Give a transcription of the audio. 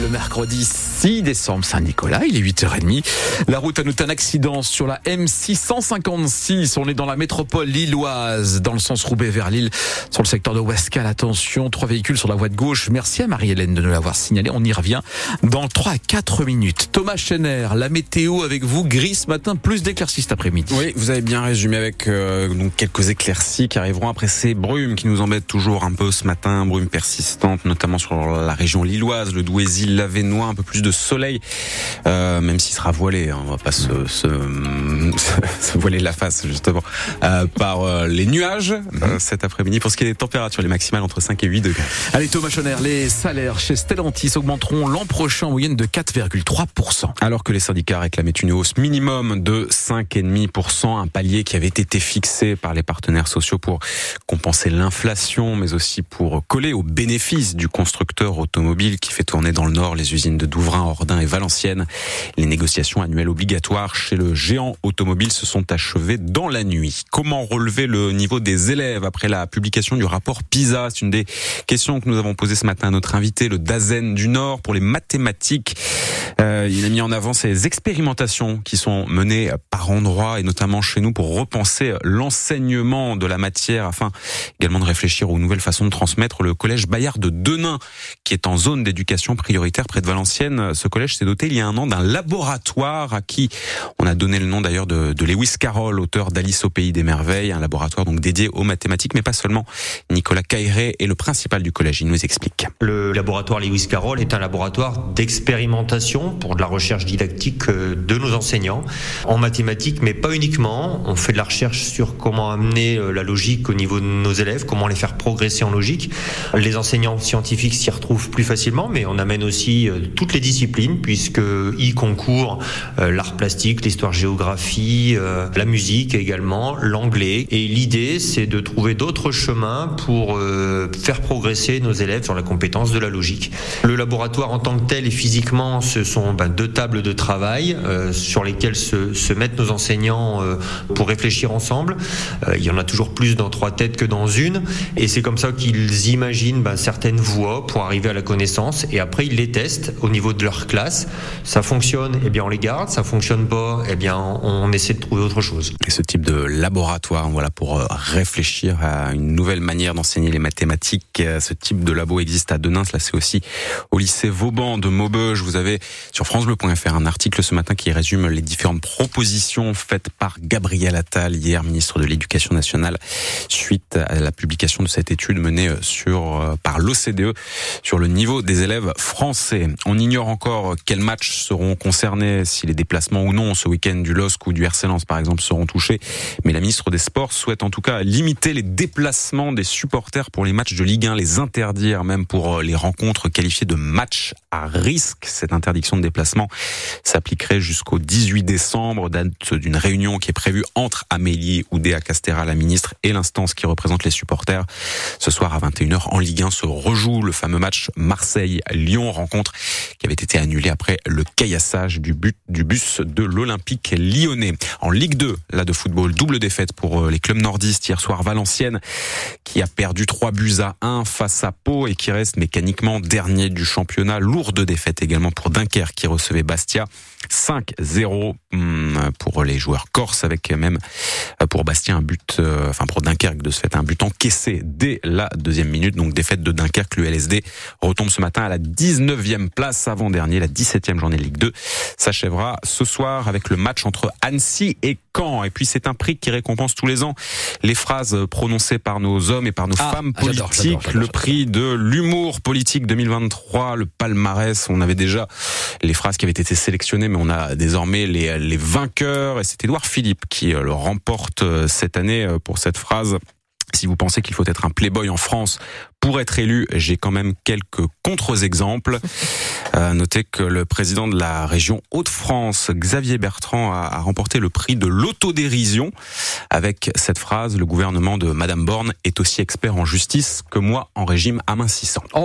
le mercredi 6 décembre Saint-Nicolas, il est 8h30. La route a noté un accident sur la M656. On est dans la métropole lilloise, dans le sens Roubaix vers Lille, sur le secteur de Ouescal. Attention, trois véhicules sur la voie de gauche. Merci à Marie-Hélène de nous l'avoir signalé. On y revient dans 3 à 4 minutes. Thomas Schenner, la météo avec vous, gris ce matin, plus d'éclaircies cet après-midi. Oui, vous avez bien résumé avec euh, quelques éclaircies qui arriveront après ces brumes qui nous embêtent toujours un peu ce matin, brumes persistantes, notamment sur la région lilloise, le Douaisis, l'Avenois, un peu plus de soleil, euh, même s'il sera voilé, hein, on va pas se, se, voiler la face justement, euh, par euh, les nuages euh, cet après-midi. Pour ce qui est des températures, les maximales entre 5 et 8 degrés. Allez Thomas Schoner, les salaires chez Stellantis augmenteront l'an prochain en moyenne de 4,3%. Alors que les syndicats réclamaient une hausse minimum de 5,5%, un palier qui avait été fixé par les partenaires sociaux pour compenser l'inflation, mais aussi pour coller aux bénéfices du constructeur automobile qui fait tourner dans le Nord les usines de Douvrin, Ordin et Valenciennes. Les négociations annuelles obligatoires chez le géant automobile se sont achevées dans la nuit. Comment relever le niveau des élèves après la publication du rapport PISA? C'est une des questions que nous avons posées ce matin à notre invité, le Dazen du Nord, pour les mathématiques. Euh, il a mis en avant ces expérimentations qui sont menées par endroits et notamment chez nous pour repenser l'enseignement de la matière afin également de réfléchir aux nouvelles façons de transmettre. Le collège Bayard de Denain, qui est en zone d'éducation prioritaire près de Valenciennes, ce collège s'est doté il y a un an d'un laboratoire à qui on a donné le nom d'ailleurs de, de Lewis Carroll, auteur d'Alice au pays des merveilles, un laboratoire donc dédié aux mathématiques, mais pas seulement. Nicolas Cairé est le principal du collège, il nous explique. Le laboratoire Lewis Carroll est un laboratoire d'expérimentation pour de la recherche didactique euh, de nos enseignants en mathématiques, mais pas uniquement. On fait de la recherche sur comment amener euh, la logique au niveau de nos élèves, comment les faire progresser en logique. Les enseignants scientifiques s'y retrouvent plus facilement, mais on amène aussi euh, toutes les disciplines, puisque y concourent l'art plastique, l'histoire-géographie, la musique également, l'anglais. Et l'idée, c'est de trouver d'autres chemins pour faire progresser nos élèves sur la compétence de la logique. Le laboratoire en tant que tel et physiquement, ce sont ben, deux tables de travail euh, sur lesquelles se, mettent nos enseignants euh, pour réfléchir ensemble. Euh, il y en a toujours plus dans trois têtes que dans une, et c'est comme ça qu'ils imaginent ben, certaines voies pour arriver à la connaissance, et après ils les testent au niveau de leur classe. Ça fonctionne, eh bien on les garde. Ça fonctionne pas, eh bien on essaie de trouver autre chose. Et ce type de laboratoire, voilà, pour réfléchir à une nouvelle manière d'enseigner les mathématiques, ce type de labo existe à Denain. Là, c'est aussi au lycée Vauban de Maubeuge. Vous avez sur francebleu.fr un article ce matin qui résume les différentes propositions faites par Gabriel Attal hier, ministre de l'Éducation nationale, suite à la publication de cette étude menée sur euh, par l'OCDE sur le niveau des élèves français. On ignore encore quels matchs seront concernés, si les déplacements ou non ce week-end du LOSC ou du RC Par exemple seront touchés, mais la ministre des Sports souhaite en tout cas limiter les déplacements des supporters pour les matchs de Ligue 1, les interdire même pour euh, les rencontres qualifiées de matchs à risque. Cette interdiction de déplacement s'appliquerait jusqu'au 18 décembre, date d'une réunion qui est prévue entre Amélie Oudéa Castera, la ministre, et l'instance qui représente les supporters. Ce soir à 21h en Ligue 1 se rejoue le fameux match Marseille-Lyon, rencontre qui avait été annulée après le caillassage du, but, du bus de l'Olympique lyonnais. En Ligue 2, là de football, double défaite pour euh, les clubs nordistes hier soir. Valenciennes qui a perdu 3 buts à 1 face à Pau et qui reste mécaniquement dernier du championnat. Lourde défaite également pour Dunkerque qui recevait Bastia. 5-0 hmm, pour les joueurs corses avec même euh, pour Bastia un but, euh, enfin pour Dunkerque de ce fait un but encaissé dès la deuxième minute. Donc défaite de Dunkerque, l'ULSD retombe ce matin à la 19e place avant-dernier, la 17e journée de Ligue 2 s'achèvera ce soir avec le match entre Annecy et Caen. Et puis c'est un prix qui récompense tous les ans les phrases prononcées par nos hommes et par nos ah, femmes politiques. le prix de l'humour politique 2023, le palmarès. On avait déjà les phrases qui avaient été sélectionnées, mais on a désormais les, les vainqueurs. Et c'est Édouard Philippe qui euh, le remporte euh, cette année euh, pour cette phrase. Si vous pensez qu'il faut être un playboy en France pour être élu, j'ai quand même quelques contre-exemples. Euh, notez que le président de la région Hauts-de-France, Xavier Bertrand, a, a, remporté le prix de l'autodérision avec cette phrase, le gouvernement de Madame Borne est aussi expert en justice que moi en régime amincissant. Oh.